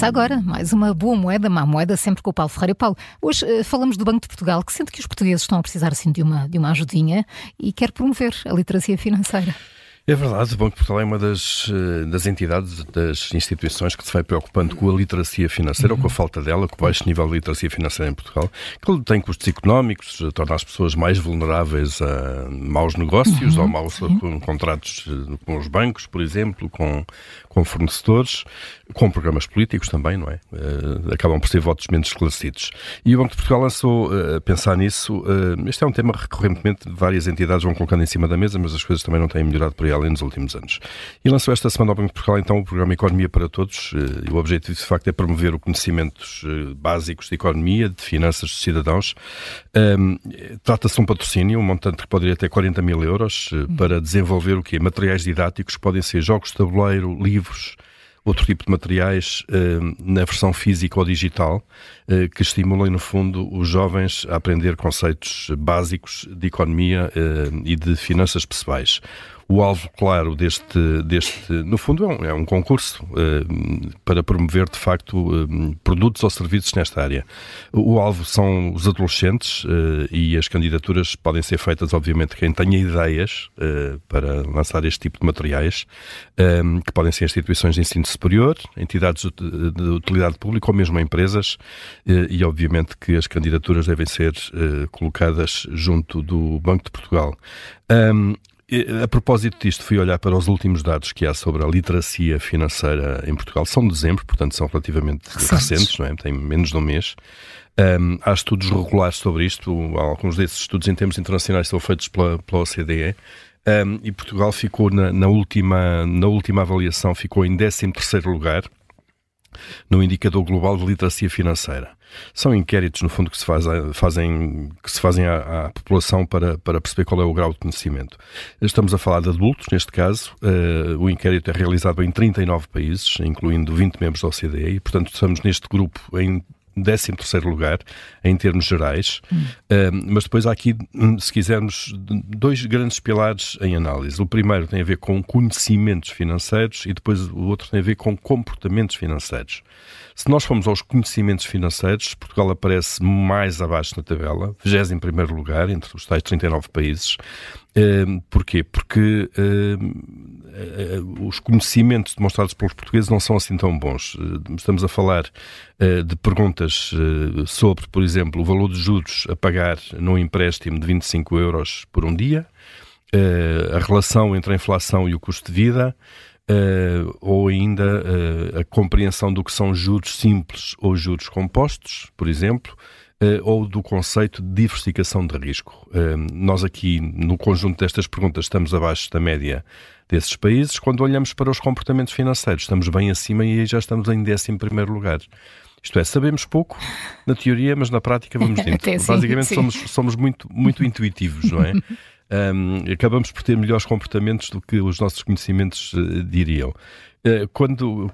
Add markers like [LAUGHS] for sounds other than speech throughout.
Começa agora mais uma boa moeda, má moeda, sempre com o Paulo Ferreira. Paulo, hoje uh, falamos do Banco de Portugal, que sente que os portugueses estão a precisar assim de uma, de uma ajudinha e quer promover a literacia financeira. É verdade, o Banco de Portugal é uma das, eh, das entidades, das instituições que se vai preocupando com a literacia financeira, uhum. ou com a falta dela, com o baixo nível de literacia financeira em Portugal, que tem custos económicos, torna as pessoas mais vulneráveis a maus negócios uhum. ou maus contratos eh, com os bancos, por exemplo, com, com fornecedores, com programas políticos também, não é? Acabam por ser votos menos esclarecidos. E o Banco de Portugal lançou, a pensar nisso, este é um tema recorrentemente, várias entidades vão colocando em cima da mesa, mas as coisas também não têm melhorado por aí além nos últimos anos. E lançou esta semana ao Banco de Portugal, então, o programa Economia para Todos, e o objetivo, de facto, é promover o conhecimentos básicos de economia, de finanças dos cidadãos. Trata-se de um patrocínio, um montante que poderia ter 40 mil euros, para desenvolver o quê? Materiais didáticos, que podem ser jogos de tabuleiro, livros, outro tipo de materiais uh, na versão física ou digital uh, que estimulem, no fundo, os jovens a aprender conceitos básicos de economia uh, e de finanças pessoais o alvo claro deste, deste no fundo, é um, é um concurso para promover, de facto, produtos ou serviços nesta área. O, alvo são os adolescentes e as candidaturas podem ser feitas, obviamente, quem tenha ideias para lançar este tipo de materiais, que podem ser instituições de ensino superior, entidades de, de utilidade pública ou mesmo empresas, e obviamente que as candidaturas devem ser colocadas junto do Banco de Portugal. A propósito disto, fui olhar para os últimos dados que há sobre a literacia financeira em Portugal. São de dezembro, portanto são relativamente recentes, recentes não é? Tem menos de um mês. Um, há estudos regulares sobre isto. Alguns desses estudos em termos internacionais são feitos pela, pela OCDE. Um, e Portugal ficou na, na, última, na última avaliação, ficou em 13 terceiro lugar no indicador global de literacia financeira. São inquéritos, no fundo, que se, faz, fazem, que se fazem à, à, população para, para perceber qual é o grau de conhecimento. Estamos a falar de adultos, neste caso. Uh, o inquérito é realizado em 39 países, incluindo 20 membros da OCDE, e, portanto, estamos neste grupo em 13 terceiro lugar em termos gerais, hum. uh, mas depois há aqui, hum, se quisermos, dois grandes pilares em análise. O primeiro tem a ver com conhecimentos financeiros e depois o outro tem a ver com comportamentos financeiros. Se nós formos aos conhecimentos financeiros, Portugal aparece mais abaixo na tabela, 21 primeiro lugar, entre os tais 39 países. Uh, porquê? Porque uh, os conhecimentos demonstrados pelos portugueses não são assim tão bons. estamos a falar de perguntas sobre, por exemplo, o valor de juros a pagar num empréstimo de 25 euros por um dia, a relação entre a inflação e o custo de vida, uh, ou ainda a compreensão do que são juros simples ou juros compostos, por exemplo, ou do conceito de diversificação de risco. nós aqui, no conjunto destas perguntas, estamos abaixo da média desses países. Quando olhamos para os comportamentos financeiros, estamos bem acima e aí já estamos em 11 primeiro lugar. Isto é, sabemos pouco na teoria, mas na prática vamos [LAUGHS] dentro. Basicamente sim. somos, somos muito, muito intuitivos, não é? [LAUGHS] um, acabamos por ter melhores comportamentos do que os nossos conhecimentos uh, diriam. Uh, quando,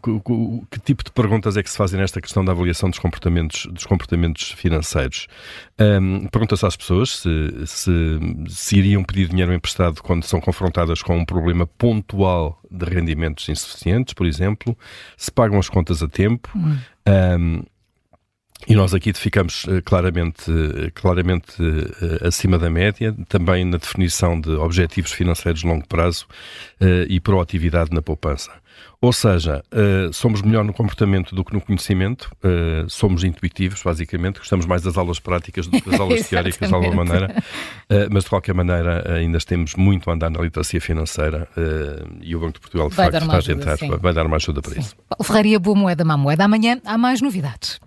que tipo de perguntas é que se fazem nesta questão da avaliação dos comportamentos, dos comportamentos financeiros? Um, Pergunta-se às pessoas se, se, se, iriam pedir dinheiro emprestado quando são confrontadas com um problema pontual de rendimentos insuficientes, por exemplo, se pagam as contas a tempo. Hum. Um, e nós aqui ficamos uh, claramente, uh, claramente uh, acima da média, também na definição de objetivos financeiros de longo prazo e proatividade na poupança. Ou seja, somos melhor no comportamento do que no conhecimento, somos intuitivos, basicamente, gostamos mais das aulas práticas do que das [LAUGHS] aulas teóricas, de alguma maneira, mas de qualquer maneira ainda temos muito a andar na literacia financeira e o Banco de Portugal, de vai facto, está a tentar, vai dar uma ajuda para sim. isso. Ferraria, boa moeda, má moeda. Amanhã há mais novidades.